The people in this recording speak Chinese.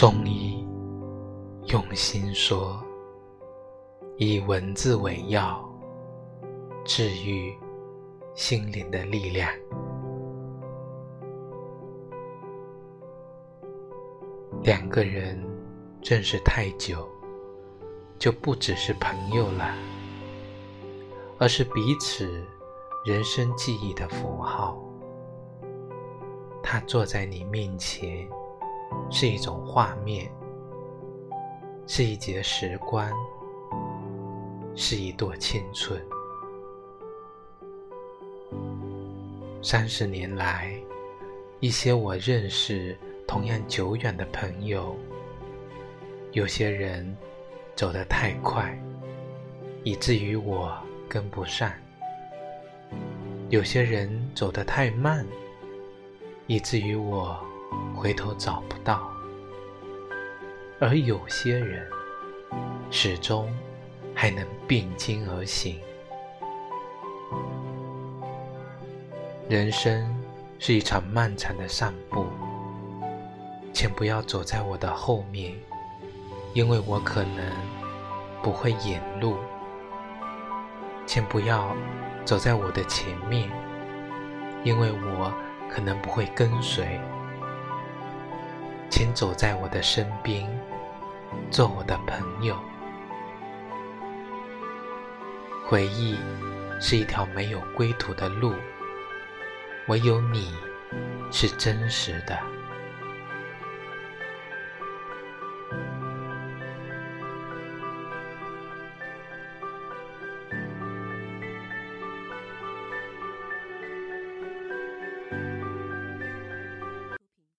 中医用心说，以文字为药，治愈心灵的力量。两个人认识太久，就不只是朋友了，而是彼此人生记忆的符号。他坐在你面前。是一种画面，是一节时光，是一朵青春。三十年来，一些我认识同样久远的朋友，有些人走得太快，以至于我跟不上；有些人走得太慢，以至于我。回头找不到，而有些人始终还能并肩而行。人生是一场漫长的散步，请不要走在我的后面，因为我可能不会沿路；请不要走在我的前面，因为我可能不会跟随。请走在我的身边，做我的朋友。回忆是一条没有归途的路，唯有你是真实的。